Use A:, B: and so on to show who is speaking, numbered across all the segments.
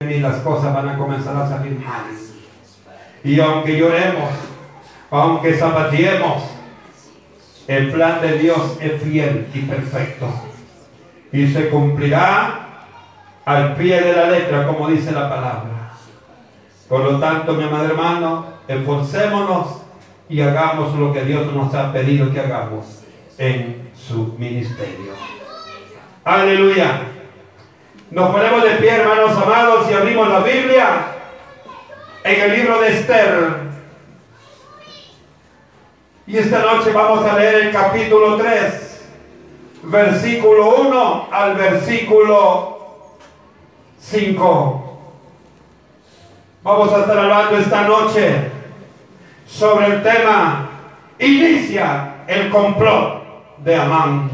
A: y las cosas van a comenzar a salir mal. Y aunque lloremos, aunque zapateemos, el plan de Dios es fiel y perfecto. Y se cumplirá al pie de la letra, como dice la palabra. Por lo tanto, mi amado hermano, esforcémonos y hagamos lo que Dios nos ha pedido que hagamos en su ministerio. Aleluya. Nos ponemos de pie, hermanos amados, y abrimos la Biblia en el libro de Esther. Y esta noche vamos a leer el capítulo 3, versículo 1 al versículo 5. Vamos a estar hablando esta noche sobre el tema Inicia el complot de Amán.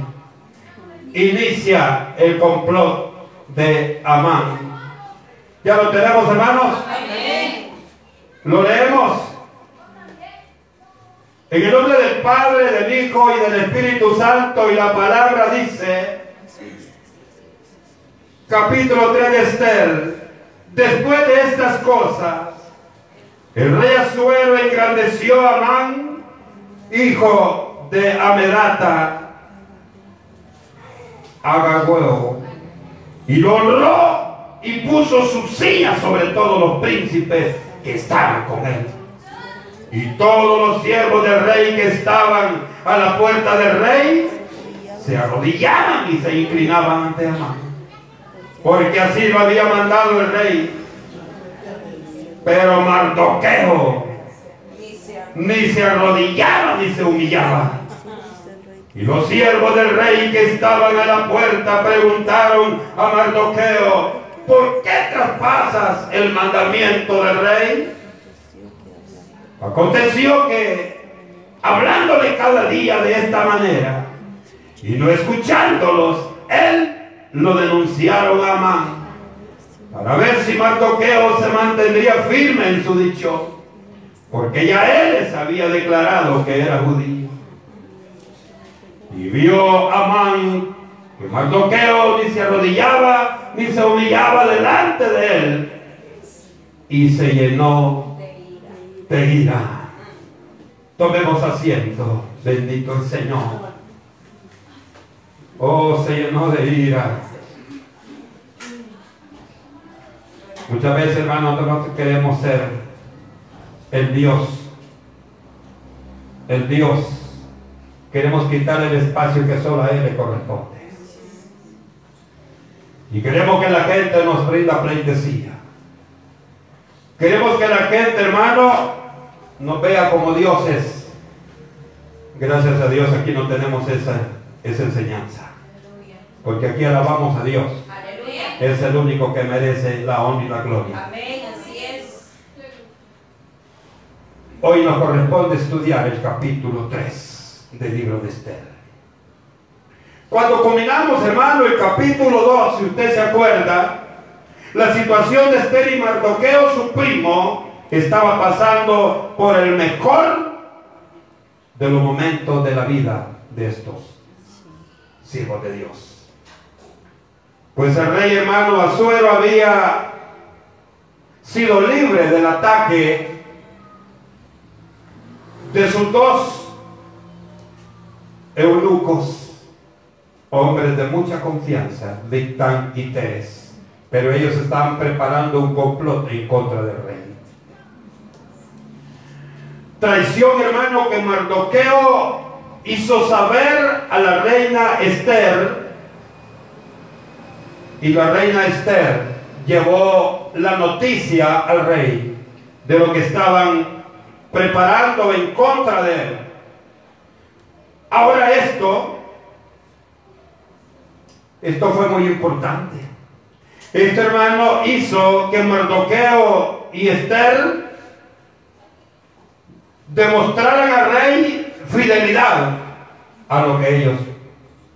A: Inicia el complot de Amán. ¿Ya lo tenemos, hermanos? Lo leemos. En el nombre del Padre, del Hijo y del Espíritu Santo, y la palabra dice, capítulo 3 de Esther, después de estas cosas, el rey Azuero engrandeció a Amán, hijo de Amedata, Agagüeo, y lo honró y puso su silla sobre todos los príncipes que estaban con él. Y todos los siervos del rey que estaban a la puerta del rey se arrodillaban y se inclinaban ante Amán. Porque así lo había mandado el rey. Pero Mardoqueo ni se arrodillaba ni se humillaba. Y los siervos del rey que estaban a la puerta preguntaron a Mardoqueo, ¿por qué traspasas el mandamiento del rey? Aconteció que, hablándole cada día de esta manera, y no escuchándolos, él lo denunciaron a Amán, para ver si Mardoqueo se mantendría firme en su dicho, porque ya él les había declarado que era judío. Y vio Amán que Mardoqueo ni se arrodillaba ni se humillaba delante de él. Y se llenó de ira. Tomemos asiento, bendito el Señor. Oh, se llenó de ira. Muchas veces, hermanos, nosotros queremos ser el Dios. El Dios Queremos quitarle el espacio que solo a Él le corresponde. Y queremos que la gente nos brinda pleitesía. Queremos que la gente, hermano, nos vea como dioses. Gracias a Dios aquí no tenemos esa, esa enseñanza. Porque aquí alabamos a Dios. Es el único que merece la honra y la gloria.
B: Amén, así es.
A: Hoy nos corresponde estudiar el capítulo 3 del libro de Esther. Cuando combinamos, hermano, el capítulo 2, si usted se acuerda, la situación de Esther y Mardoqueo, su primo, estaba pasando por el mejor de los momentos de la vida de estos siervos de Dios. Pues el rey hermano Azuero había sido libre del ataque de sus dos eunucos, hombres de mucha confianza, Victán y Teres, pero ellos estaban preparando un complot en contra del rey. Traición, hermano, que Mardoqueo hizo saber a la reina Esther, y la reina Esther llevó la noticia al rey de lo que estaban preparando en contra de él. Ahora esto, esto fue muy importante. Este hermano hizo que Mardoqueo y Esther demostraran al rey fidelidad a lo que ellos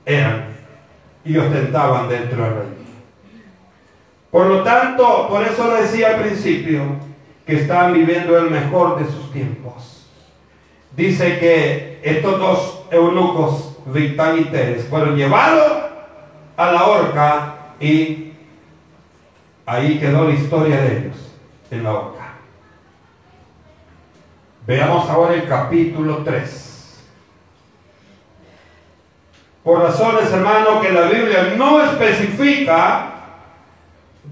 A: eran y ostentaban dentro del rey. Por lo tanto, por eso decía al principio que estaban viviendo el mejor de sus tiempos. Dice que estos dos eunucos, Victán y Teres, fueron llevados a la horca y ahí quedó la historia de ellos en la boca. Veamos ahora el capítulo 3. Por razones, hermano, que la Biblia no especifica,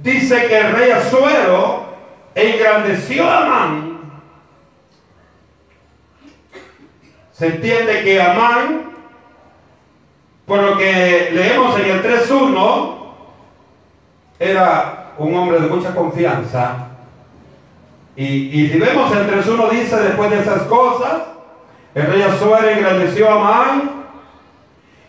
A: dice que el rey Azuero engrandeció a Amán. Se entiende que Amán, por lo que leemos en el 3.1, era un hombre de mucha confianza. Y, si vemos el 3.1 dice después de esas cosas, el rey Azuero engrandeció a Amán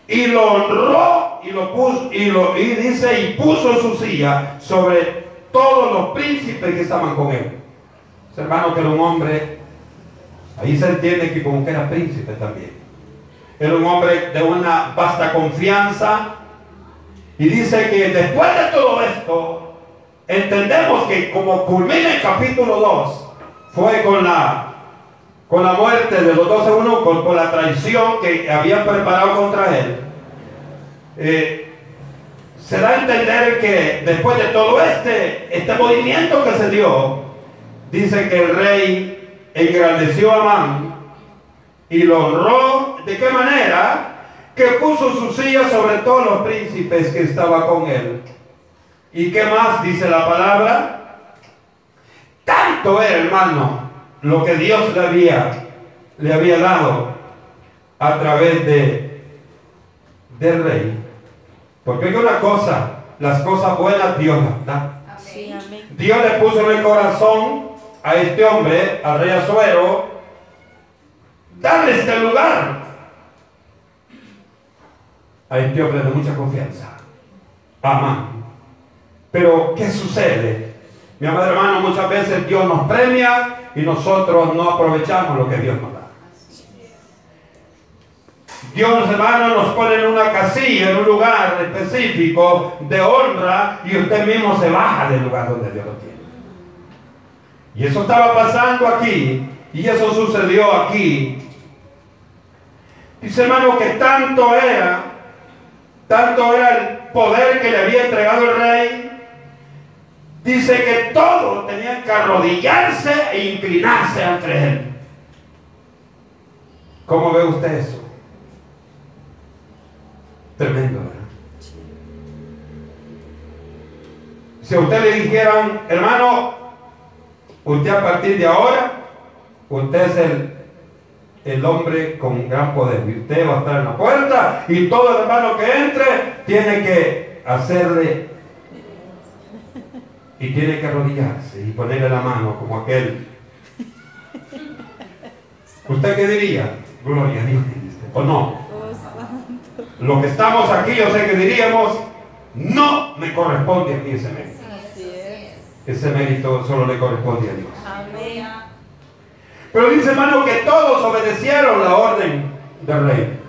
A: y lo honró y lo puso y lo y dice y puso su silla sobre todos los príncipes que estaban con él. Hermano que era un hombre, ahí se entiende que como que era príncipe también. Era un hombre de una vasta confianza. Y dice que después de todo esto, entendemos que como culmina el capítulo 2, fue con la, con la muerte de los dos uno, con, con la traición que habían preparado contra él. Eh, se da a entender que después de todo este, este movimiento que se dio, dice que el rey engrandeció a Amán y lo honró. ¿De qué manera? Que puso su silla sobre todos los príncipes que estaban con él. ¿Y qué más dice la palabra? Tanto era, hermano, lo que Dios le había, le había dado a través de, del rey porque hay una cosa, las cosas buenas Dios las da. Dios le puso en el corazón a este hombre, al rey Azuero, darle este lugar a este hombre de mucha confianza. Amán. Pero, ¿qué sucede? Mi amado hermano, muchas veces Dios nos premia y nosotros no aprovechamos lo que Dios nos da. Dios, hermano, nos pone en una casilla, en un lugar específico de honra y usted mismo se baja del lugar donde Dios lo tiene. Y eso estaba pasando aquí y eso sucedió aquí. Dice, hermano, que tanto era, tanto era el poder que le había entregado el rey. Dice que todos tenían que arrodillarse e inclinarse ante él. ¿Cómo ve usted eso? Tremendo, ¿verdad? Si a usted le dijeran, hermano, usted a partir de ahora, usted es el, el hombre con gran poder. Usted va a estar en la puerta y todo hermano que entre tiene que hacerle y tiene que arrodillarse y ponerle la mano como aquel. ¿Usted qué diría? Gloria a Dios. ¿O no? Los que estamos aquí, yo sé que diríamos, no me corresponde a mí ese mérito. Ese mérito solo le corresponde a Dios. Pero dice hermano que todos obedecieron la orden del rey.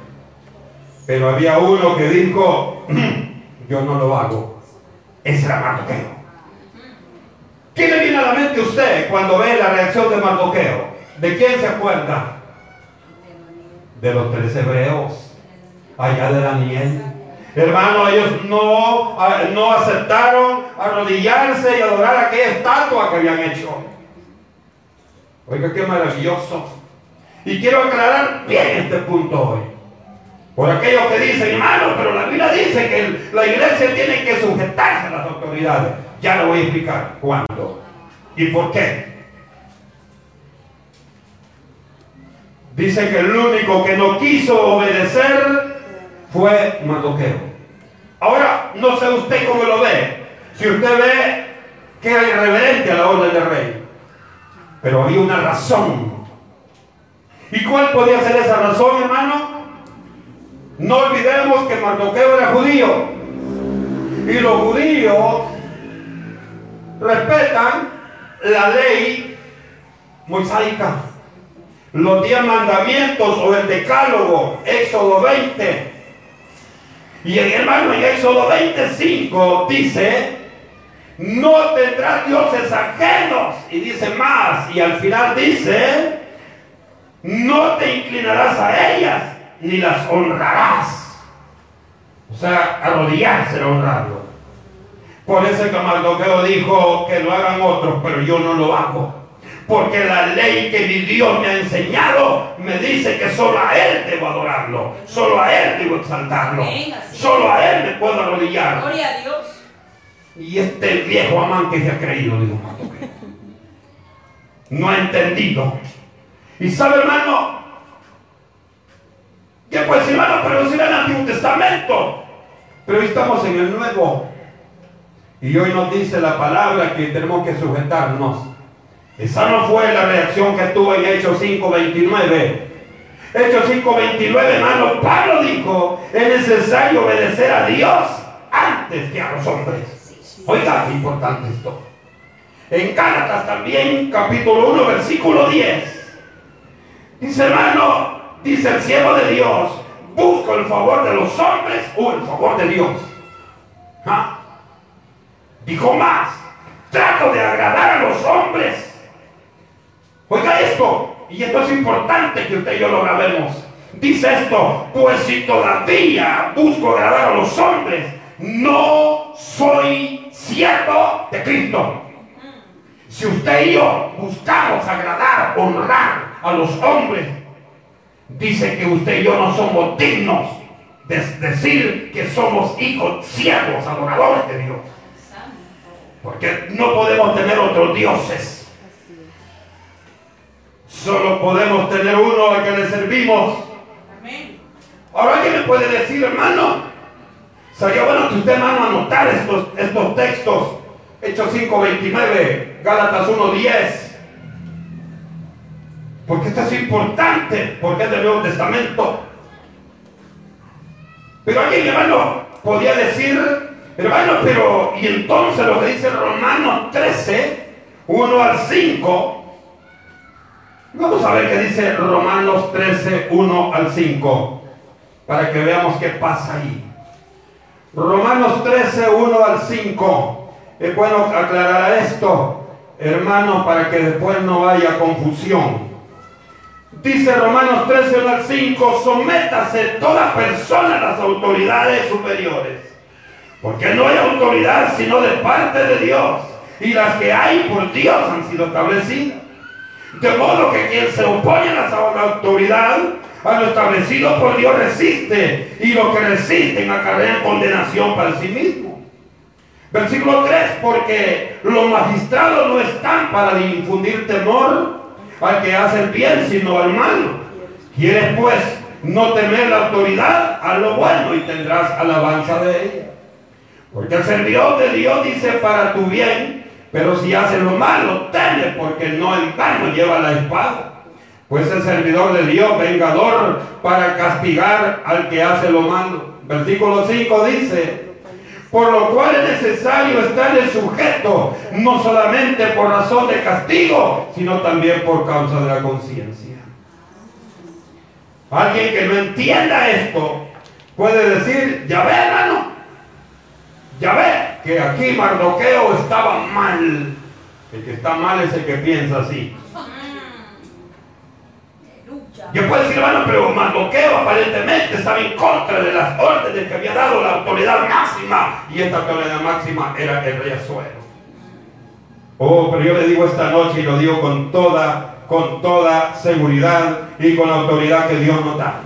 A: Pero había uno que dijo, yo no lo hago. Ese era Mardoqueo. ¿Quién le viene a la mente a usted cuando ve la reacción de Mardoqueo? ¿De quién se acuerda? De los tres hebreos allá de Daniel. Hermano, ellos no, ah, no aceptaron arrodillarse y adorar aquella estatua que habían hecho. Oiga, qué maravilloso. Y quiero aclarar bien este punto hoy. Por aquellos que dicen, hermano, pero la Biblia dice que la iglesia tiene que sujetarse a las autoridades. Ya le voy a explicar cuándo y por qué. Dice que el único que no quiso obedecer fue Mardoqueo. Ahora, no sé usted cómo lo ve. Si usted ve que era irreverente a la orden del rey. Pero había una razón. ¿Y cuál podía ser esa razón, hermano? No olvidemos que Mardoqueo era judío. Y los judíos respetan la ley mosaica. Los diez mandamientos o el decálogo, Éxodo 20, y hermano en Éxodo 25 dice, no tendrás dioses ajenos. Y dice más, y al final dice, no te inclinarás a ellas, ni las honrarás. O sea, arrodillarse a honrarlo. Por eso que Mardoqueo dijo que lo hagan otros, pero yo no lo hago. Porque la ley que mi Dios me ha enseñado me dice que solo a Él debo adorarlo, solo a Él debo exaltarlo, solo a Él me puedo arrodillar.
B: Gloria a Dios.
A: Y este viejo amán que se ha creído, digo, no ha entendido. Y sabe, hermano, que pues hermano, pero si era el Antiguo Testamento, pero hoy estamos en el Nuevo. Y hoy nos dice la palabra que tenemos que sujetarnos. Esa no fue la reacción que tuvo en Hechos 5.29. Hechos 5.29, hermano, Pablo dijo, es necesario obedecer a Dios antes que a los hombres. Oiga, qué importante esto. En Gálatas también, capítulo 1, versículo 10. Dice, hermano, dice el siervo de Dios, busco el favor de los hombres o el favor de Dios. ¿Ah? Dijo más, trato de agradar a los hombres. Oiga esto, y esto es importante que usted y yo lo grabemos. Dice esto, pues si todavía busco agradar a los hombres, no soy siervo de Cristo. Si usted y yo buscamos agradar, honrar a los hombres, dice que usted y yo no somos dignos de decir que somos hijos, siervos, adoradores de Dios. Porque no podemos tener otros dioses. Solo podemos tener uno al que le servimos. Ahora alguien me puede decir, hermano, sería bueno que usted, hermano, anotar estos, estos textos. Hechos 5.29, Gálatas 1.10. Porque esto es importante, porque es del Nuevo Testamento. Pero alguien, hermano, podía decir, Hermano, pero y entonces lo que dice Romanos 13, 1 al 5. Vamos a ver qué dice Romanos 13, 1 al 5. Para que veamos qué pasa ahí. Romanos 13, 1 al 5. Es bueno aclarar esto, hermanos, para que después no haya confusión. Dice Romanos 13, 1 al 5, sométase toda persona a las autoridades superiores porque no hay autoridad sino de parte de Dios. Y las que hay por Dios han sido establecidas. De modo que quien se opone a la autoridad, a lo establecido por Dios resiste. Y lo que resisten acarrean condenación para sí mismo. Versículo 3, porque los magistrados no están para infundir temor al que hace el bien, sino al malo. Quieres pues no temer la autoridad, a lo bueno y tendrás alabanza de ella. Porque el servidor de Dios dice para tu bien, pero si hace lo malo, teme, porque no en vano lleva la espada. Pues el servidor de Dios, vengador, para castigar al que hace lo malo. Versículo 5 dice, por lo cual es necesario estar en sujeto, no solamente por razón de castigo, sino también por causa de la conciencia. Alguien que no entienda esto puede decir, ya ve hermano, ya ve que aquí Mardoqueo estaba mal. El que está mal es el que piensa así. Yo puedo decir, hermano, pero Mardoqueo aparentemente estaba en contra de las órdenes que había dado la autoridad máxima. Y esta autoridad máxima era el rey Azuero. Oh, pero yo le digo esta noche y lo digo con toda, con toda seguridad y con la autoridad que Dios nos da.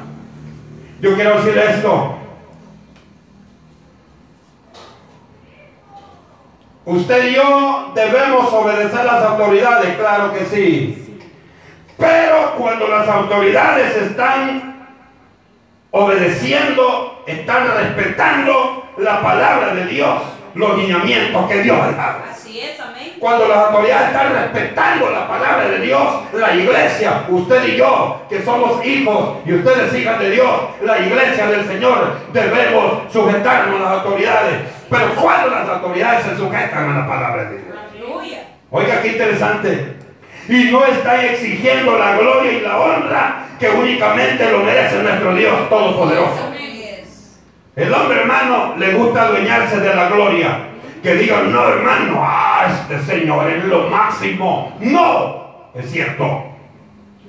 A: Yo quiero decir esto. Usted y yo debemos obedecer las autoridades, claro que sí. Pero cuando las autoridades están obedeciendo, están respetando la palabra de Dios, los lineamientos que Dios ha dado.
B: Así es, amén.
A: Cuando las autoridades están respetando la palabra de Dios, la iglesia, usted y yo, que somos hijos y ustedes hijas de Dios, la iglesia del Señor, debemos sujetarnos a las autoridades. Pero cuando las autoridades se sujetan a la palabra de Dios.
B: Aleluya.
A: Oiga, qué interesante. Y no está exigiendo la gloria y la honra que únicamente lo merece nuestro Dios Todopoderoso. El hombre hermano le gusta adueñarse de la gloria. Que digan, no hermano, ah, este Señor es lo máximo. No, es cierto.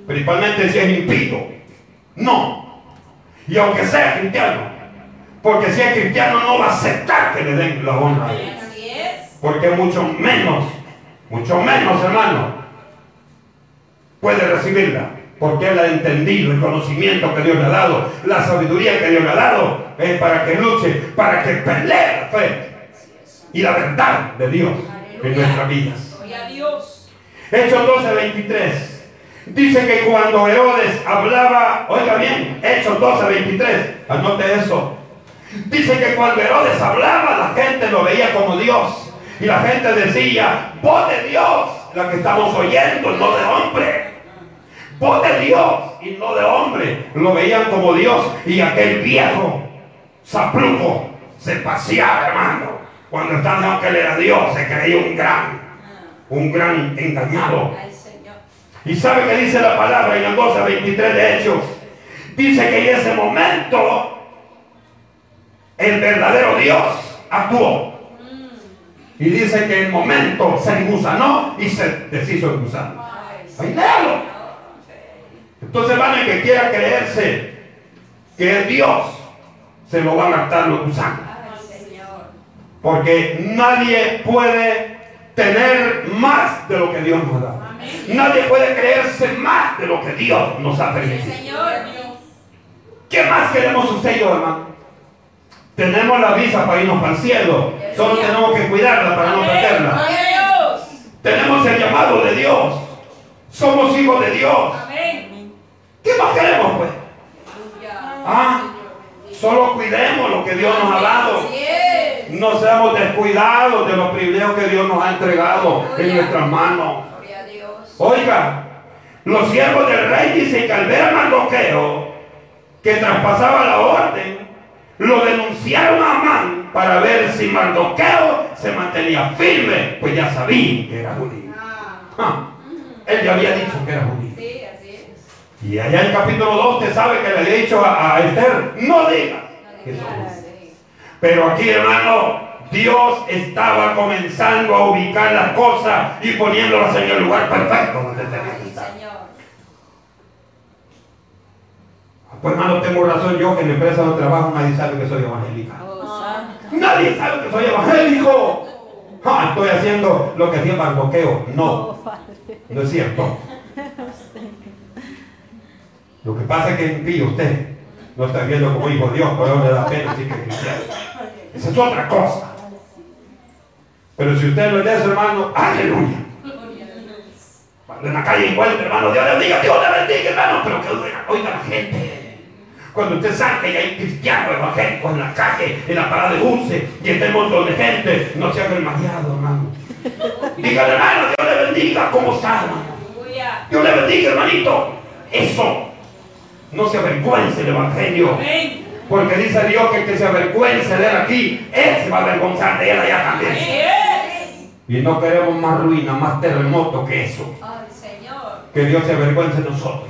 A: Principalmente si es impío. No. Y aunque sea cristiano. Porque si es cristiano no va a aceptar que le den la honra. Porque mucho menos, mucho menos, hermano, puede recibirla. Porque él ha entendido el conocimiento que Dios le ha dado, la sabiduría que Dios le ha dado, eh, para que luche, para que pelee la fe y la verdad de Dios en nuestras vidas. Hechos 12, 23. Dice que cuando Herodes hablaba, oiga bien, Hechos 12, 23, anote eso. Dice que cuando Herodes hablaba, la gente lo veía como Dios. Y la gente decía, voz de Dios, la que estamos oyendo, no de hombre. Voz de Dios y no de hombre. Lo veían como Dios. Y aquel viejo saplujo se paseaba, hermano. Cuando estaba que él era Dios, se creía un gran, un gran engañado. Y sabe que dice la palabra en el 12, 23 de Hechos. Dice que en ese momento el verdadero Dios actuó. Y dice que en el momento se engusanó y se deshizo el gusano. Ahí Entonces van a que quiera creerse que es Dios, se lo van a matar los gusanos. Porque nadie puede tener más de lo que Dios nos da. Nadie puede creerse más de lo que Dios nos ha permitido. ¿Qué más queremos usted y yo, hermano? Tenemos la visa para irnos para el cielo. Solo tenemos que cuidarla para no perderla. Tenemos el llamado de Dios. Somos hijos de Dios. ¿Qué más queremos, pues? Ah, solo cuidemos lo que Dios nos ha dado. No seamos descuidados de los privilegios que Dios nos ha entregado en nuestras manos. Oiga, los siervos del rey dicen que al ver a Mardoqueo que traspasaba la orden, lo denunciaron a Amán para ver si Mardoqueo se mantenía firme, pues ya sabían que era judío. Ah. Ah, él ya había dicho que era judío. Y allá en el capítulo 2 usted sabe que le había dicho a, Esther, no digas que Pero aquí, hermano, Dios estaba comenzando a ubicar las cosas y poniéndolas en el lugar perfecto donde tenía que estar. Pues hermano, tengo razón yo que en mi empresa donde trabajo nadie sabe que soy evangélica. Oh, nadie sabe que soy evangélico. Ah, estoy haciendo lo que hacía bloqueo. No, oh, no es cierto. Lo que pasa es que en ti usted no está viendo como hijo de Dios, por eso le da pena decir que es cristiano. Esa es otra cosa. Pero si usted lo es eso, hermano, aleluya. Cuando en la calle encuentre, hermano, Dios le bendiga, Dios le bendiga, hermano, pero que oiga la gente. Cuando usted sabe que hay cristianos evangélicos en la calle, en la parada de buses, y está un montón de gente, no se haga el mareado, hermano. Dígale, hermano, Dios le bendiga, ¿cómo está, hermano? Dios le bendiga, hermanito. Eso. No se avergüence el evangelio. Porque dice Dios que el que se avergüence de él aquí, él se va a avergonzar de él allá también. Y no queremos más ruina, más terremoto que eso. Que Dios se avergüence de nosotros.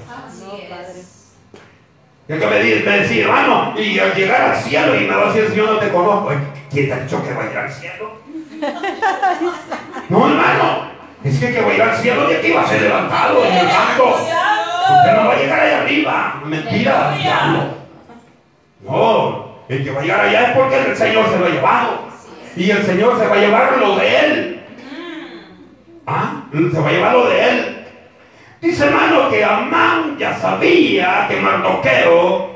A: Y que me, me decía, hermano, y al llegar al cielo, y me va a decir, Señor, no te conozco. ¿Quién te ha dicho que va a ir al cielo? No, hermano, es que que va a ir al cielo de aquí va a ser levantado en el banco. Usted no va a llegar allá arriba. Mentira, diablo. No, el que va a llegar allá es porque el Señor se lo ha llevado. Y el Señor se va a llevar lo de él. ¿Ah? Se va a llevar lo de él. Dice hermano que Amán ya sabía que Mardoqueo,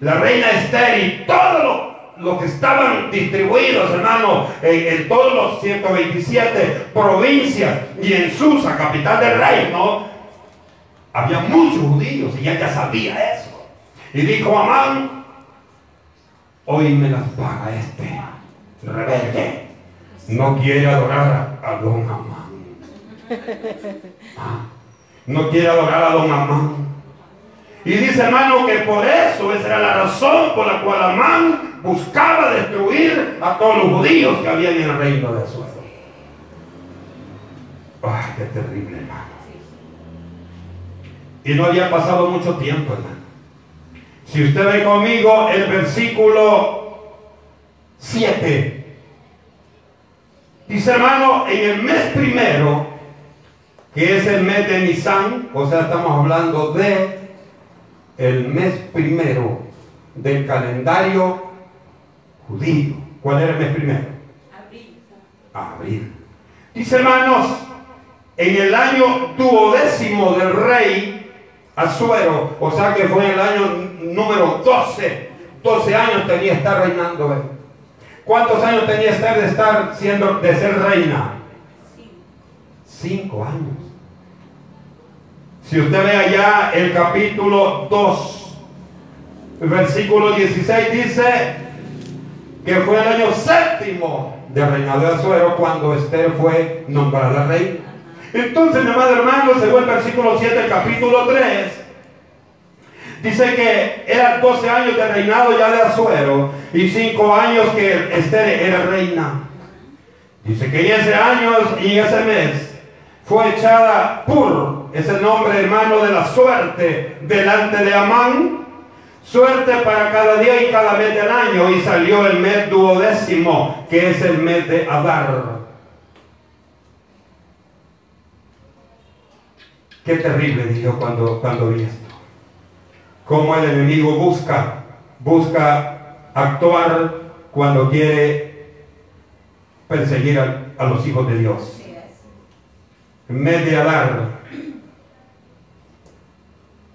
A: la reina Esther y todos los que estaban distribuidos, hermano, en, todos los 127 provincias y en Susa, capital del reino, había muchos judíos y ella ya sabía eso. Y dijo Amán, hoy me las paga este rebelde. No quiere adorar a don Amán. No quiere adorar a don Amán. Y dice hermano que por eso esa era la razón por la cual Amán buscaba destruir a todos los judíos que habían en el reino de su Ay, qué terrible hermano. Y no había pasado mucho tiempo hermano. Si usted ve conmigo el versículo 7. Dice hermano, en el mes primero que es el mes de Nisan, o sea, estamos hablando de el mes primero del calendario judío. ¿Cuál era el mes primero? Abril. Abril. Dice hermanos, en el año duodécimo del rey Azuero, o sea que fue en el año número 12, 12 años tenía estar reinando. ¿eh? ¿Cuántos años tenía Esther de estar siendo, de ser reina? Cinco años. Si usted ve allá el capítulo 2, el versículo 16 dice que fue el año séptimo de reinado de Azuero cuando Esther fue nombrada reina. Entonces, mi amado hermano, según el versículo 7 del capítulo 3, dice que eran 12 años de reinado ya de Azuero y 5 años que Esther era reina. Dice que en ese año y ese mes fue echada Pur, es el nombre hermano de la suerte, delante de Amán. Suerte para cada día y cada mes del año. Y salió el mes duodécimo, que es el mes de Adar. Qué terrible, dijo cuando, cuando vi esto. Cómo el enemigo busca, busca actuar cuando quiere perseguir a, a los hijos de Dios en mes de Adar,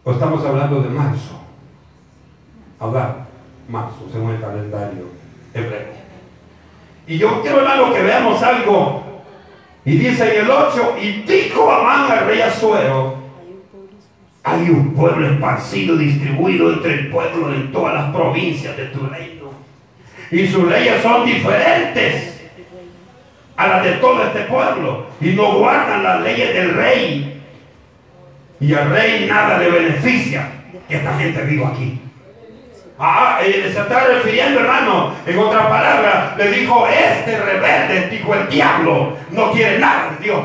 A: o estamos hablando de marzo, Adar, marzo, según el calendario hebreo. Y yo quiero, hermano, que veamos algo. Y dice en el 8, y dijo Amán al rey Azuero, hay un pueblo esparcido, distribuido entre el pueblo en todas las provincias de tu reino. Y sus leyes son diferentes a las de todo este pueblo y no guardan las leyes del rey. Y al rey nada le beneficia que esta gente viva aquí. Ah, eh, se está refiriendo, hermano, en otra palabra, le dijo, este rebelde, dijo el diablo, no quiere nada de Dios.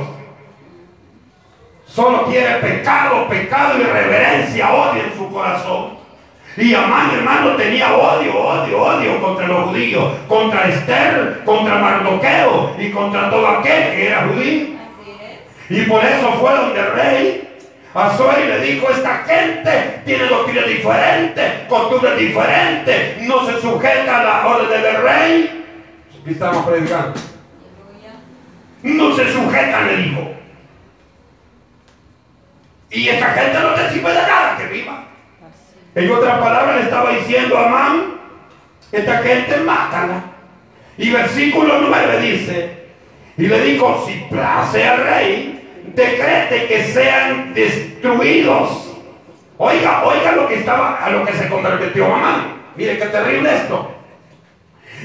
A: Solo quiere pecado, pecado y reverencia, odio en su corazón. Y Amán, hermano, tenía odio, odio, odio contra los judíos, contra Esther, contra Mardoqueo y contra todo aquel que era judío. Y por eso fue donde el rey Azuero y le dijo, esta gente tiene doctrina diferente, costumbres diferentes, no se sujeta a la orden del rey. ¿Qué estamos predicando? No se sujetan, le dijo. Y esta gente no te sirve de nada que viva. En otras palabras le estaba diciendo a Amán, esta gente mátala. Y versículo 9 dice, y le dijo, si place al rey, decrete que sean destruidos. Oiga, oiga lo que estaba, a lo que se convirtió Amán. Mire qué terrible esto.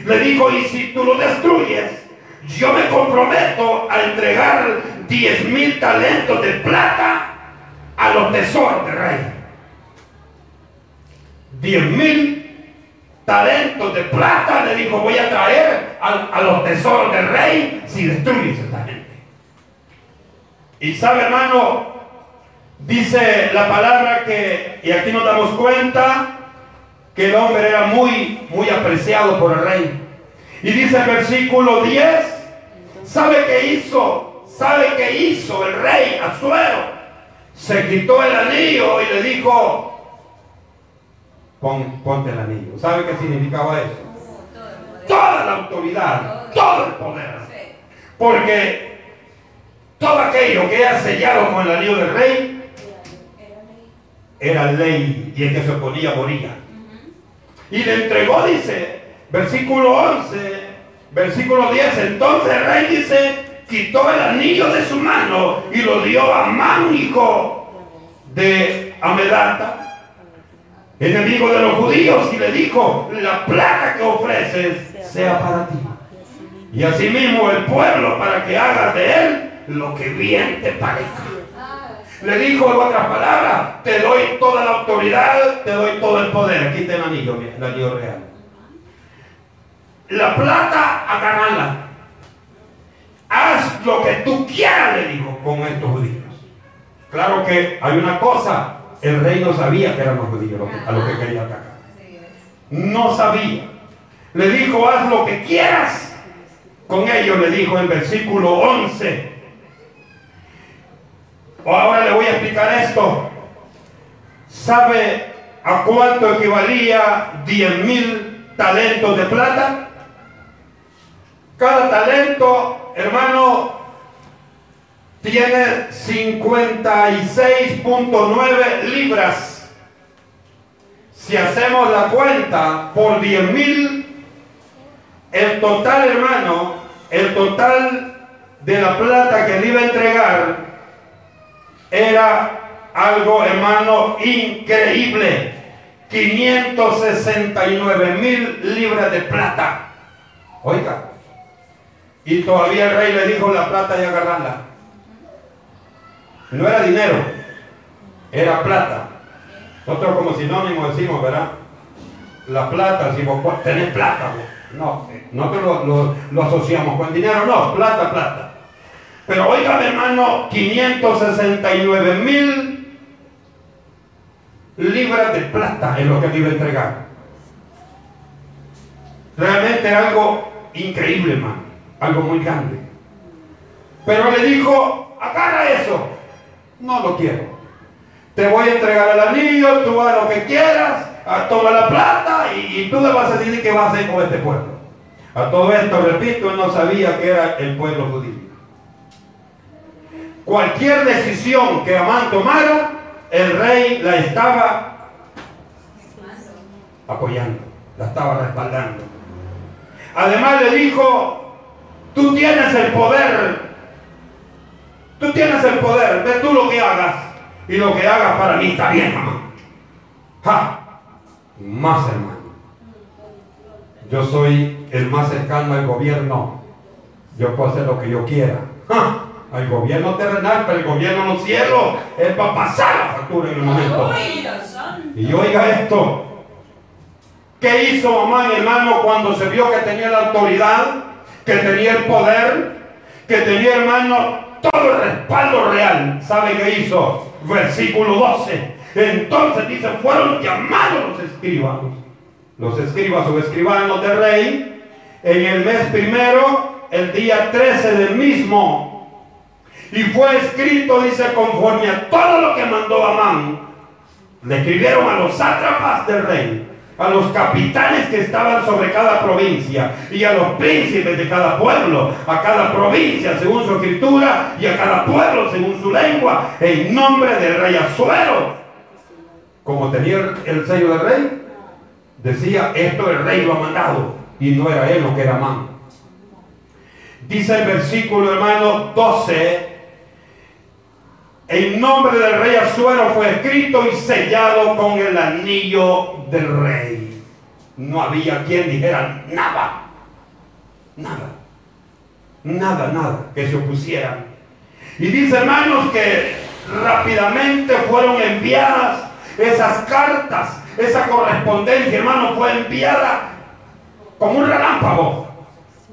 A: Le dijo, y si tú lo destruyes, yo me comprometo a entregar 10 mil talentos de plata a los tesoros del rey. 10 mil talentos de plata, le dijo, voy a traer a, los tesoros del rey si destruyes esta gente. Y sabe, hermano, dice la palabra que, y aquí nos damos cuenta, que el hombre era muy, muy apreciado por el rey. Y dice el versículo 10, ¿sabe qué hizo? ¿Sabe qué hizo el rey Azuero? Se quitó el anillo y le dijo, ponte el anillo. ¿Sabe qué significaba eso? Toda la autoridad, todo el poder. Porque todo aquello que era sellado con el anillo del rey era ley y el que se oponía moría. Y le entregó, dice, versículo 11, versículo 10, entonces el rey dice, quitó el anillo de su mano y lo dio a Man, hijo de Amedata, enemigo de los judíos, y le dijo, la plata que ofreces sea para ti. Y asimismo el pueblo para que hagas de él lo que bien te parezca. Le dijo en otras palabras, te doy toda la autoridad, te doy todo el poder. Aquí está el anillo, anillo real. La plata, agarrala. Haz lo que tú quieras, le dijo con estos judíos. Claro que hay una cosa, el rey no sabía que eran los judíos a lo que quería atacar. No sabía. Le dijo, haz lo que quieras. Con ello le dijo en versículo 11. Ahora le voy a explicar esto. ¿Sabe a cuánto equivalía 10 mil talentos de plata? Cada talento hermano, tiene 56.9 libras. Si hacemos la cuenta por 10 mil, el total, hermano, el total de la plata que le iba a entregar era algo, hermano, increíble. 569 mil libras de plata. Oiga. Y todavía el rey le dijo la plata y agarrarla. No era dinero, era plata. Nosotros como sinónimo decimos, ¿verdad? La plata, si vos tenés plata, no, nosotros lo, lo, asociamos con dinero, no, plata, plata. Pero oiga, hermano, 569 mil libras de plata es lo que le iba a entregar. Realmente algo increíble, hermano, algo muy grande. Pero le dijo, agarra eso. No lo quiero. Te voy a entregar el anillo, tú haz lo que quieras, toma la plata y, tú le vas a decir qué vas a hacer con este pueblo. A todo esto, repito, él no sabía que era el pueblo judío. Cualquier decisión que Amán tomara, el rey la estaba apoyando, la estaba respaldando. Además le dijo, tú tienes el poder Tú tienes el poder, ve tú lo que hagas. Y lo que hagas para mí está bien, mamá. ¡Ja! Más hermano. Yo soy el más cercano al gobierno. Yo puedo hacer lo que yo quiera. Al gobierno terrenal, pero el gobierno en los cielos es para pasar la factura en el momento. Y oiga esto. ¿Qué hizo mamá, hermano, cuando se vio que tenía la autoridad, que tenía el poder, que tenía, hermano, todo el respaldo real. ¿Sabe qué hizo? Versículo 12. Entonces dice, fueron llamados los escribanos. Los escribas o escribanos del rey. En el mes primero, el día 13 del mismo. Y fue escrito, dice, conforme a todo lo que mandó Amán. Le escribieron a los sátrapas del rey a los capitanes que estaban sobre cada provincia y a los príncipes de cada pueblo, a cada provincia según su escritura y a cada pueblo según su lengua, en nombre del rey Azuero. Como tenía el sello del rey, decía, esto el rey lo ha mandado y no era él lo que era man. Dice el versículo hermano 12, en nombre del rey Azuero fue escrito y sellado con el anillo del rey. No había quien dijera nada. Nada. Nada, nada que se opusiera. Y dice hermanos que rápidamente fueron enviadas esas cartas, esa correspondencia, hermano, fue enviada como un relámpago.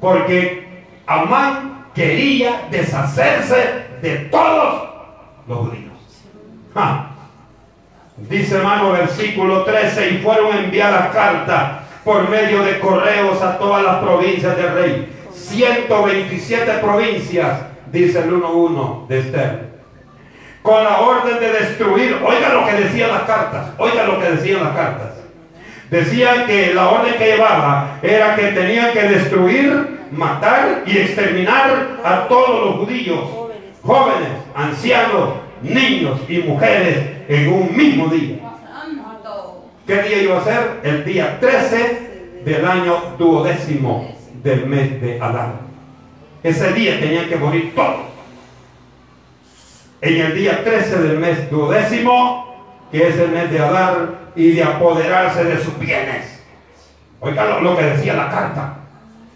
A: Porque Amán quería deshacerse de todos los judíos. Dice hermano versículo 13, y fueron enviadas cartas por medio de correos a todas las provincias del rey. 127 provincias, dice el 1.1 de Esther. Con la orden de destruir, oiga lo que decían las cartas, oiga lo que decían las cartas. Decían que la orden que llevaba era que tenían que destruir, matar y exterminar a todos los judíos, jóvenes, ancianos, niños y mujeres en un mismo día. ¿Qué día iba a ser? El día 13 del año duodécimo del mes de Adán. Ese día tenían que morir todos. En el día 13 del mes duodécimo, que es el mes de Adán, y de apoderarse de sus bienes. Oiga lo, que decía la carta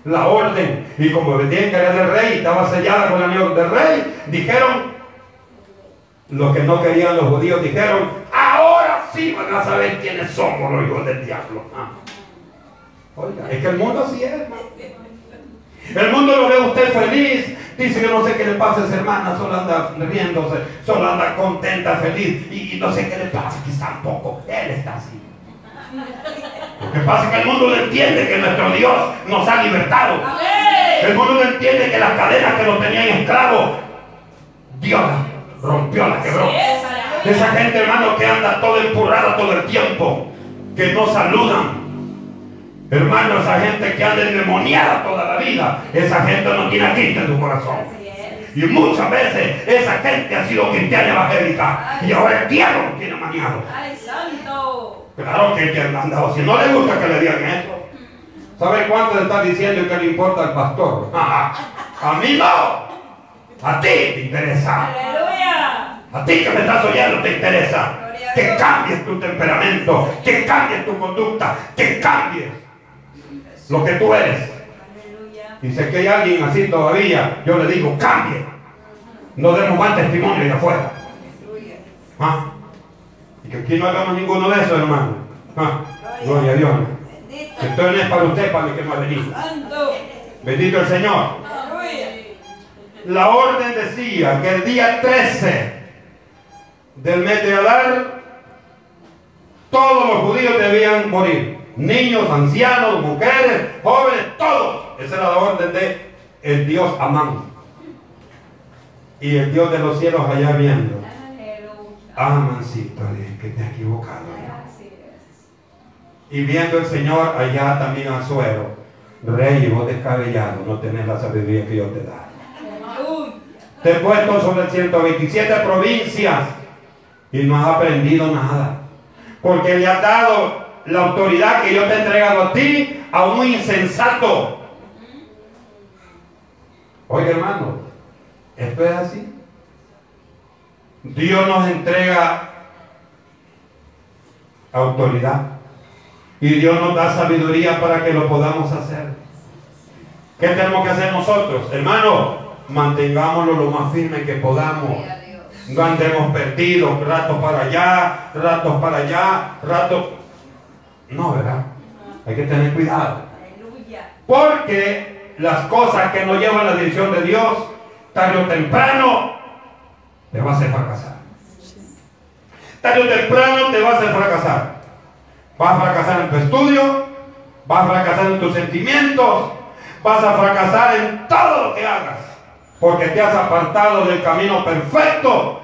A: la orden. Y como vendían que era del rey, estaba sellada con el anillo del rey, dijeron, los que no querían los judíos dijeron, ahora sí van a saber quiénes somos los hijos del diablo. Ah. Oiga, es que el mundo así es, El mundo lo ve usted feliz. Dice que no sé qué le pasa a esa hermana, solo anda riéndose, solo anda contenta, feliz. Y, no sé qué le pasa, que tampoco. Él está así. Lo que pasa es que el mundo no entiende que nuestro Dios nos ha libertado. El mundo no entiende que las cadenas que nos tenían esclavos, Dios rompió, la quebró. Esa gente, hermano, que anda todo empurrada todo el tiempo, que no saludan, Hermano, esa gente que anda endemoniada toda la vida, esa gente no tiene a Cristo en su corazón. Y muchas veces esa gente ha sido cristiana evangélica y ahora el diablo lo tiene maniado.
B: ¡Ay, santo!
A: Claro que el que andado si no le gusta que le digan eso. ¿Sabe cuánto le está diciendo que le importa al pastor? A mí no. A ti te interesa.
B: ¡Aleluya!
A: A ti que me estás oyendo te interesa. Que cambies tu temperamento, que cambies tu conducta, que cambies lo que tú eres. Y si que hay alguien así todavía, yo le digo, cambie. No demos mal testimonio de afuera. ¿Ah? Y que aquí no hagamos ninguno de esos, hermano. ¿Ah? Gloria a Dios. Esto no es para usted, para que venido.
B: Santo.
A: Bendito el Señor. La orden decía que el día 13 del mes de Adar, todos los judíos debían morir. Niños, ancianos, mujeres, jóvenes, todos. Esa era la orden de el Dios Amán. Y el Dios de los cielos allá viendo.
B: Aleluya.
A: Ah, dije que te has equivocado.
B: Gracias.
A: Y viendo el Señor allá también a suero, rey vos descabellado, no tenés la sabiduría que yo te da. Te he puesto sobre 127 provincias y no has aprendido nada. Porque le has dado la autoridad que yo te he entregado a ti a un insensato. Oye hermano, esto es así. Dios nos entrega autoridad y Dios nos da sabiduría para que lo podamos hacer. ¿Qué tenemos que hacer nosotros? Hermano, mantengámoslo lo más firme que podamos. No andemos perdidos, ratos para allá, ratos para allá, ratos... No, ¿verdad? Hay que tener cuidado. Porque las cosas que no llevan a la dirección de Dios, tarde o temprano, te va a hacer fracasar. Tarde o temprano te va a hacer fracasar. Vas a fracasar en tu estudio, vas a fracasar en tus sentimientos, vas a fracasar en todo lo que hagas. Porque te has apartado del camino perfecto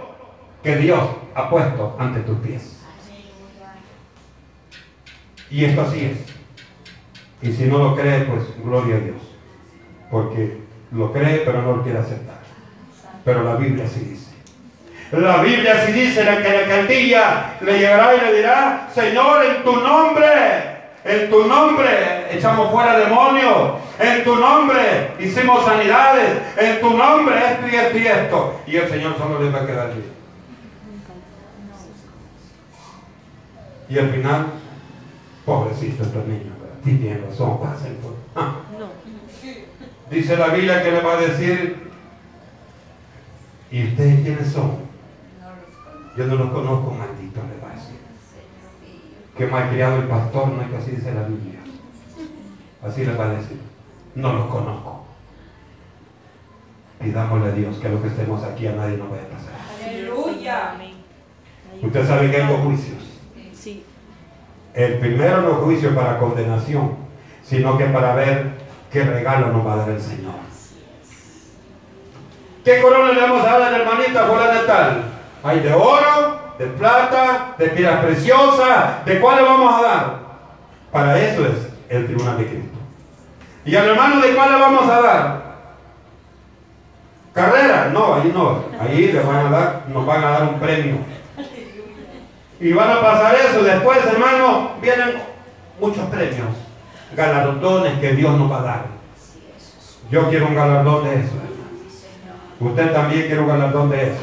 A: que Dios ha puesto ante tus pies. Y esto así es. Y si no lo cree, pues gloria a Dios. Porque lo cree, pero no lo quiere aceptar. Pero la Biblia sí dice. La Biblia sí dice que en aquel día le llegará y le dirá, Señor, en tu nombre, en tu nombre echamos fuera demonios, en tu nombre hicimos sanidades, en tu nombre esto y esto y esto. Y el Señor solo le va a quedar bien. Y al final, pobrecito estos niños, tienen razón, pasen por. Ah. Dice la Biblia que le va a decir, ¿y ustedes quiénes son? Yo no los conozco, maldito, le va a decir. Que malcriado el pastor, no es que así dice la Biblia. Así le va a decir. No los conozco. Pidámosle a Dios que lo que estemos aquí a nadie nos vaya a pasar.
B: Aleluya.
A: Usted sabe que hay dos juicios.
C: Sí.
A: El primero no es juicio para condenación, sino que para ver qué regalo nos va a dar el Señor. ¿Qué corona le vamos a dar a la hermanita fulana tal? Hay de oro, de plata, de piedras preciosas. ¿De cuál le vamos a dar? Para eso es el tribunal de Cristo. ¿Y al hermano de cuál le vamos a dar? ¿Carrera? No, ahí no. Ahí le van a dar, nos van a dar un premio. Y van a pasar eso. Después, hermano, vienen muchos premios, galardones que Dios nos va a dar. Yo quiero un galardón de eso. Usted también quiere un galardón de eso.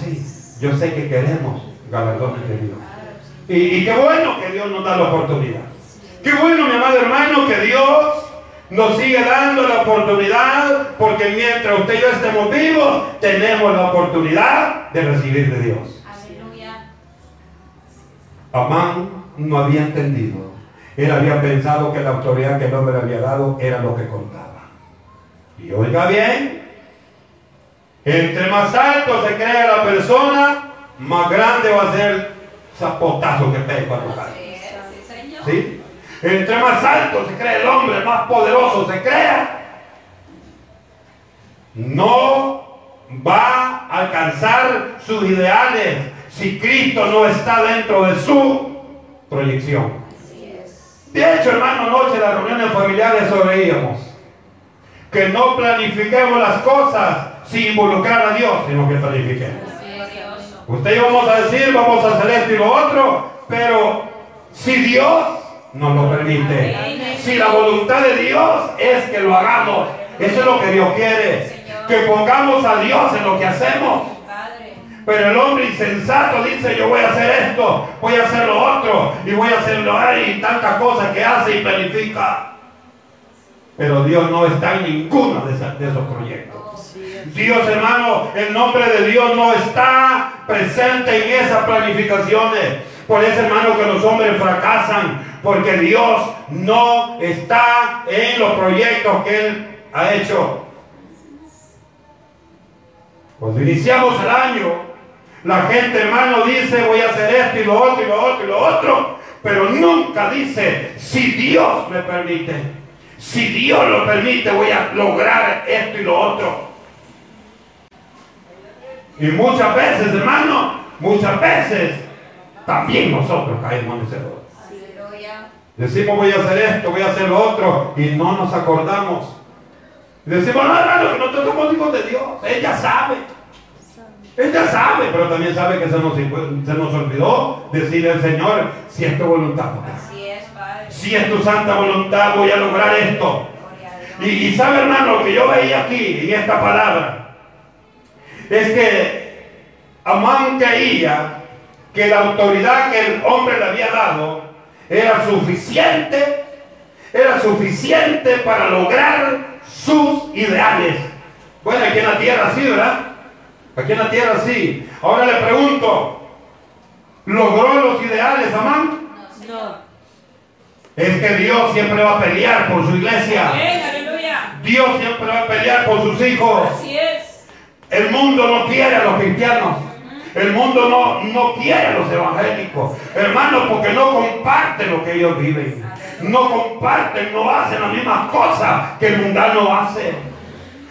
A: Sí, yo sé que queremos galardones de Dios. Y, y qué bueno que Dios nos da la oportunidad. Qué bueno, mi amado hermano, que Dios nos sigue dando la oportunidad, porque mientras usted y yo estemos vivos, tenemos la oportunidad de recibir de Dios.
B: Aleluya.
A: Amán no había entendido. Él había pensado que la autoridad que el hombre le había dado era lo que contaba. Y oiga bien, entre más alto se crea la persona, más grande va a ser el zapotazo que pega cuando cae.
B: Sí.
A: Entre más alto se cree el hombre, más poderoso se crea. No va a alcanzar sus ideales si Cristo no está dentro de su proyección. De hecho, hermano, anoche en las reuniones familiares sonreíamos. Que no planifiquemos las cosas sin involucrar a Dios, sino que planifiquemos.
B: Glorioso.
A: Usted y yo vamos a decir, vamos a hacer esto y lo otro, pero si Dios nos lo permite, si la voluntad de Dios es que lo hagamos, eso es lo que Dios quiere, que pongamos a Dios en lo que hacemos. Pero el hombre insensato dice, yo voy a hacer esto, voy a hacer lo otro, y voy a hacerlo y tantas cosas que hace y planifica. Pero Dios no está en ninguno de esos proyectos. Dios, hermano, el nombre de Dios no está presente en esas planificaciones. Por eso, hermano, que los hombres fracasan, porque Dios no está en los proyectos que Él ha hecho. Cuando iniciamos el año, la gente, hermano, dice, voy a hacer esto y lo otro y lo otro y lo otro, pero nunca dice, si Dios me permite, si Dios lo permite, voy a lograr esto y lo otro. Y muchas veces, hermano, muchas veces, también nosotros caemos en ese error. Decimos voy a hacer esto, voy a hacer lo otro y no nos acordamos. Y decimos, no, hermano, que nosotros somos hijos de Dios. Ella sabe. Ella sabe, pero también sabe que se nos, se nos olvidó decirle al Señor, si es tu voluntad, papá.
B: Así es, Padre.
A: si es tu santa voluntad, voy a lograr esto. Y, y sabe, hermano, lo que yo veía aquí en esta palabra es que Amán creía que la autoridad que el hombre le había dado era suficiente, era suficiente para lograr sus ideales. Bueno, aquí en la tierra sí, ¿verdad? Aquí en la tierra sí. Ahora le pregunto, ¿logró los ideales Amán?
B: No.
A: Es que Dios siempre va a pelear por su iglesia. Dios siempre va a pelear por sus hijos.
B: Así es.
A: El mundo no quiere a los cristianos. El mundo no, no quiere a los evangélicos. Hermanos, porque no comparten lo que ellos viven. No comparten, no hacen las mismas cosas que el mundano hace.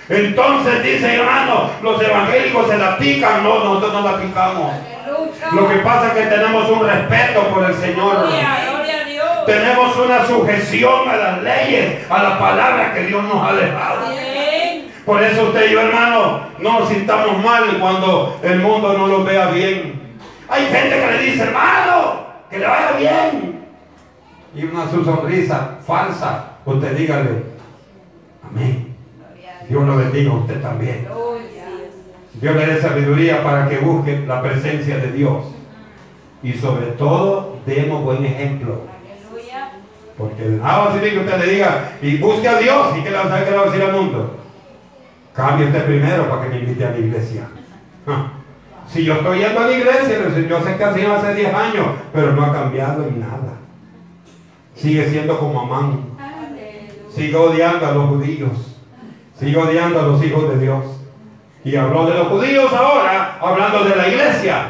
A: Entonces dice hermano, los evangélicos se la pican. No, nosotros no la picamos. Lo que pasa es que tenemos un respeto por el Señor. Tenemos una sujeción a las leyes, a la palabra que Dios nos ha dejado. Por eso usted y yo, hermano, no nos sintamos mal cuando el mundo no lo vea bien. Hay gente que le dice, hermano, que le vaya bien. Y una su sonrisa falsa, usted dígale, amén.
B: Dios.
A: Lo bendiga a usted también. Dios le dé sabiduría para que busque la presencia de Dios. Y sobre todo, demos buen ejemplo. Porque nada va a servir que usted le diga, y busque a Dios, ¿y qué le va a decir al mundo? Cambie usted primero para que me invite a la iglesia. Ja. Si yo estoy yendo a la iglesia, le dice, yo sé que así hace 10 años, pero no ha cambiado en nada. Sigue siendo como Amán. Sigue odiando a los judíos. Sigue odiando a los hijos de Dios. Y habló de los judíos ahora, hablando de la iglesia.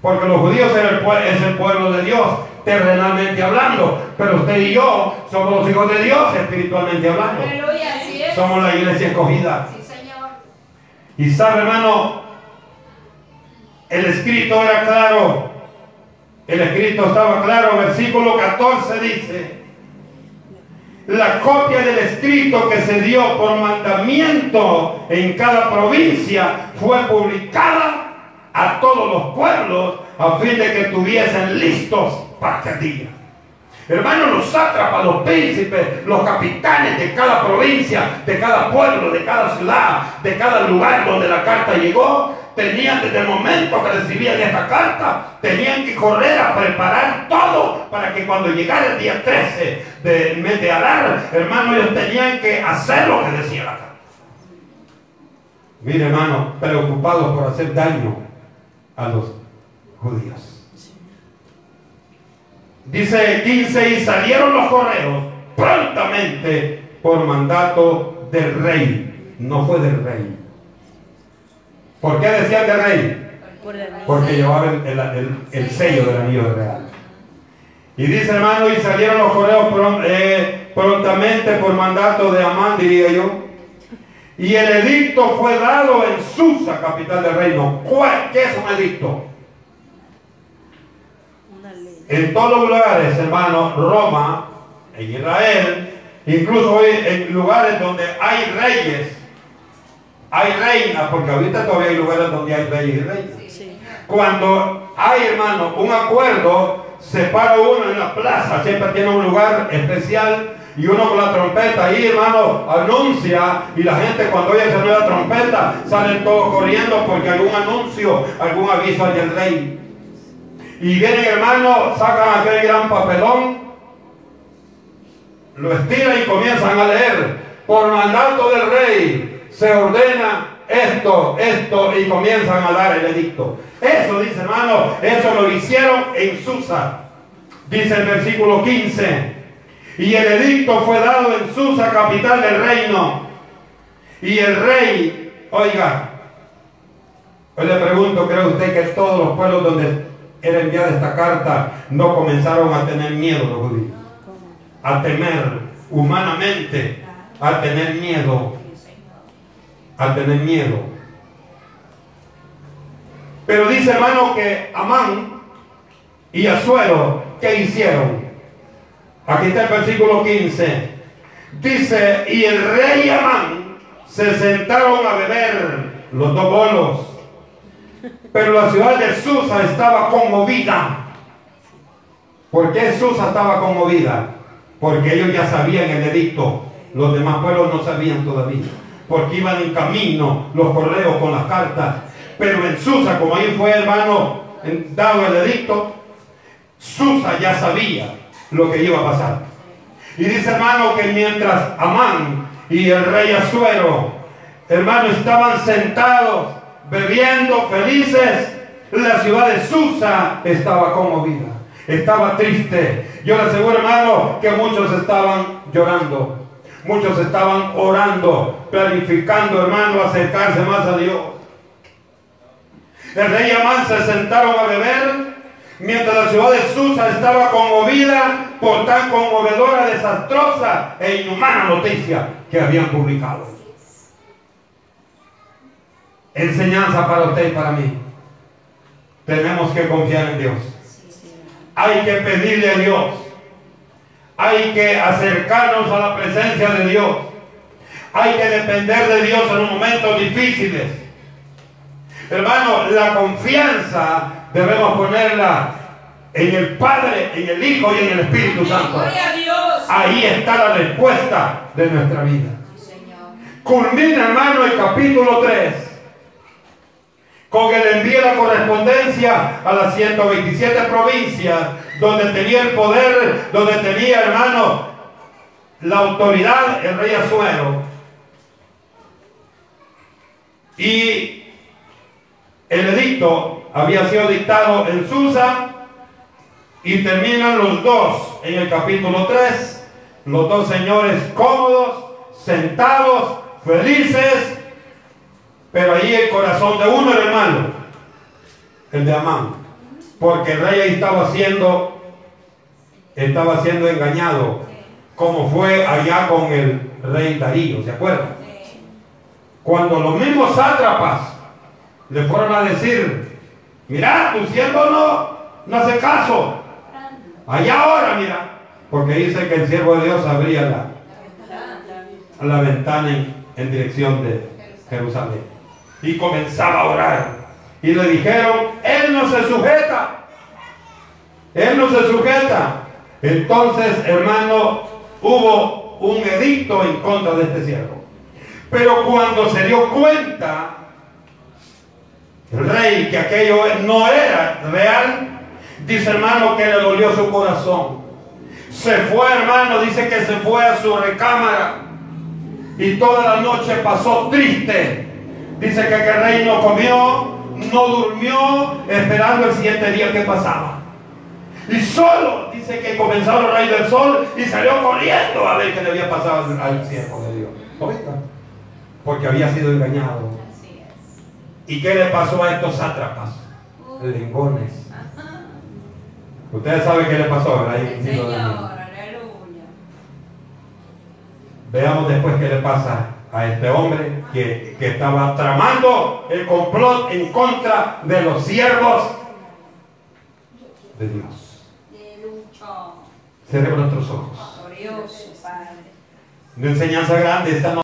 A: Porque los judíos es el, pueblo de Dios, terrenalmente hablando. Pero usted y yo somos los hijos de Dios, espiritualmente hablando. Somos la iglesia escogida. Y sabe, hermano, el escrito era claro. El escrito estaba claro. Versículo 14 dice. La copia del escrito que se dio por mandamiento en cada provincia fue publicada a todos los pueblos a fin de que estuviesen listos para aquel día. Hermanos, los sátrapas, los príncipes, los capitanes de cada provincia, de cada pueblo, de cada ciudad, de cada lugar donde la carta llegó, tenían desde el momento que recibían esta carta, tenían que correr a preparar todo para que cuando llegara el día 13 del mes de Adar, hermano, ellos tenían que hacer lo que decía la carta. Mire, hermano, preocupados por hacer daño a los judíos. Dice 15, y salieron los correos prontamente por mandato del rey. No fue del rey. ¿Por qué decían del rey? Porque llevaba el, el- el- el sello del anillo real. Y dice hermano, y salieron los correos eh, prontamente por mandato de Amán, diría yo. Y el edicto fue dado en Susa, capital del reino. ¿Cuál- ¿Qué es un edicto? En todos los lugares, hermano, Roma en Israel, incluso hoy en lugares donde hay reyes, hay reinas, porque ahorita todavía hay lugares donde hay reyes y reinas.
B: Sí.
A: Cuando hay, hermano, un acuerdo, se para uno en la plaza, siempre tiene un lugar especial y uno con la trompeta ahí, hermano, anuncia y la gente cuando oye esa nueva trompeta salen todos corriendo porque algún anuncio, algún aviso hay del rey. Y vienen, hermano, sacan aquel gran papelón, lo estiran y comienzan a leer. Por mandato del rey se ordena esto, esto y comienzan a dar el edicto. Eso dice, hermano, eso lo hicieron en Susa. Dice el versículo 15. Y el edicto fue dado en Susa, capital del reino. Y el rey, oiga, hoy le pregunto, ¿cree usted que todos los pueblos donde era enviada esta carta no comenzaron a tener miedo los judíos? A temer humanamente, a tener miedo, a tener miedo. Pero dice hermano que Amán y Azuero, ¿qué hicieron? Aquí está el versículo 15. Dice, y el rey y Amán se sentaron a beber los dos bolos. Pero la ciudad de Susa estaba conmovida. ¿Por qué Susa estaba conmovida? Porque ellos ya sabían el edicto. Los demás pueblos no sabían todavía. Porque iban en camino los correos con las cartas. Pero en Susa, como ahí fue hermano dado el edicto, Susa ya sabía lo que iba a pasar. Y dice hermano que mientras Amán y el rey Azuero, hermano, estaban sentados bebiendo felices, la ciudad de Susa estaba conmovida, estaba triste. Yo le aseguro hermano que muchos estaban llorando. Muchos estaban orando, planificando, hermano, acercarse más a Dios. El rey Amán se sentaron a beber mientras la ciudad de Susa estaba conmovida por tan conmovedora, desastrosa e inhumana noticia que habían publicado. Enseñanza para usted y para mí. Tenemos que confiar en Dios. Hay que pedirle a Dios. Hay que acercarnos a la presencia de Dios. Hay que depender de Dios en momentos difíciles. Hermano, la confianza debemos ponerla en el Padre, en el Hijo y en el Espíritu Santo. Ahí está la respuesta de nuestra vida. Culmina, hermano, el capítulo 3 con el envío de la correspondencia a las 127 provincias, donde tenía el poder, donde tenía, hermano, la autoridad el rey Azuero. Y el edicto había sido dictado en Susa y terminan los dos en el capítulo 3, los dos señores cómodos, sentados, felices, pero ahí el corazón de uno era hermano, el de Amán, porque el rey ahí estaba siendo, estaba siendo engañado, como fue allá con el rey Darío, ¿se acuerdan? Cuando los mismos sátrapas le fueron a decir, mira, tu siervo no, no hace caso, allá ahora, mira, porque dice que el siervo de Dios abría la, la ventana en, en dirección de Jerusalén y comenzaba a orar. Y le dijeron, Él no se sujeta. Él no se sujeta. Entonces, hermano, hubo un edicto en contra de este siervo. Pero cuando se dio cuenta el rey que aquello no era real, dice hermano que le dolió su corazón. Se fue, hermano, dice que se fue a su recámara y toda la noche pasó triste Dice que el rey no comió, no durmió, esperando el siguiente día que pasaba. Y solo dice que comenzó el rey del sol y salió corriendo a ver qué le había pasado al siervo de Dios. Oiga, porque había sido engañado.
B: Así es.
A: ¿Y qué le pasó a estos sátrapas? Lengones. Ustedes saben qué le pasó, ¿verdad?
B: El Señor, aleluya.
A: Veamos después qué le pasa a este hombre que, que estaba tramando el complot en contra de los siervos de Dios. Cerremos nuestros ojos.
B: Gloria Glorioso, Padre.
A: Una enseñanza grande esta noche.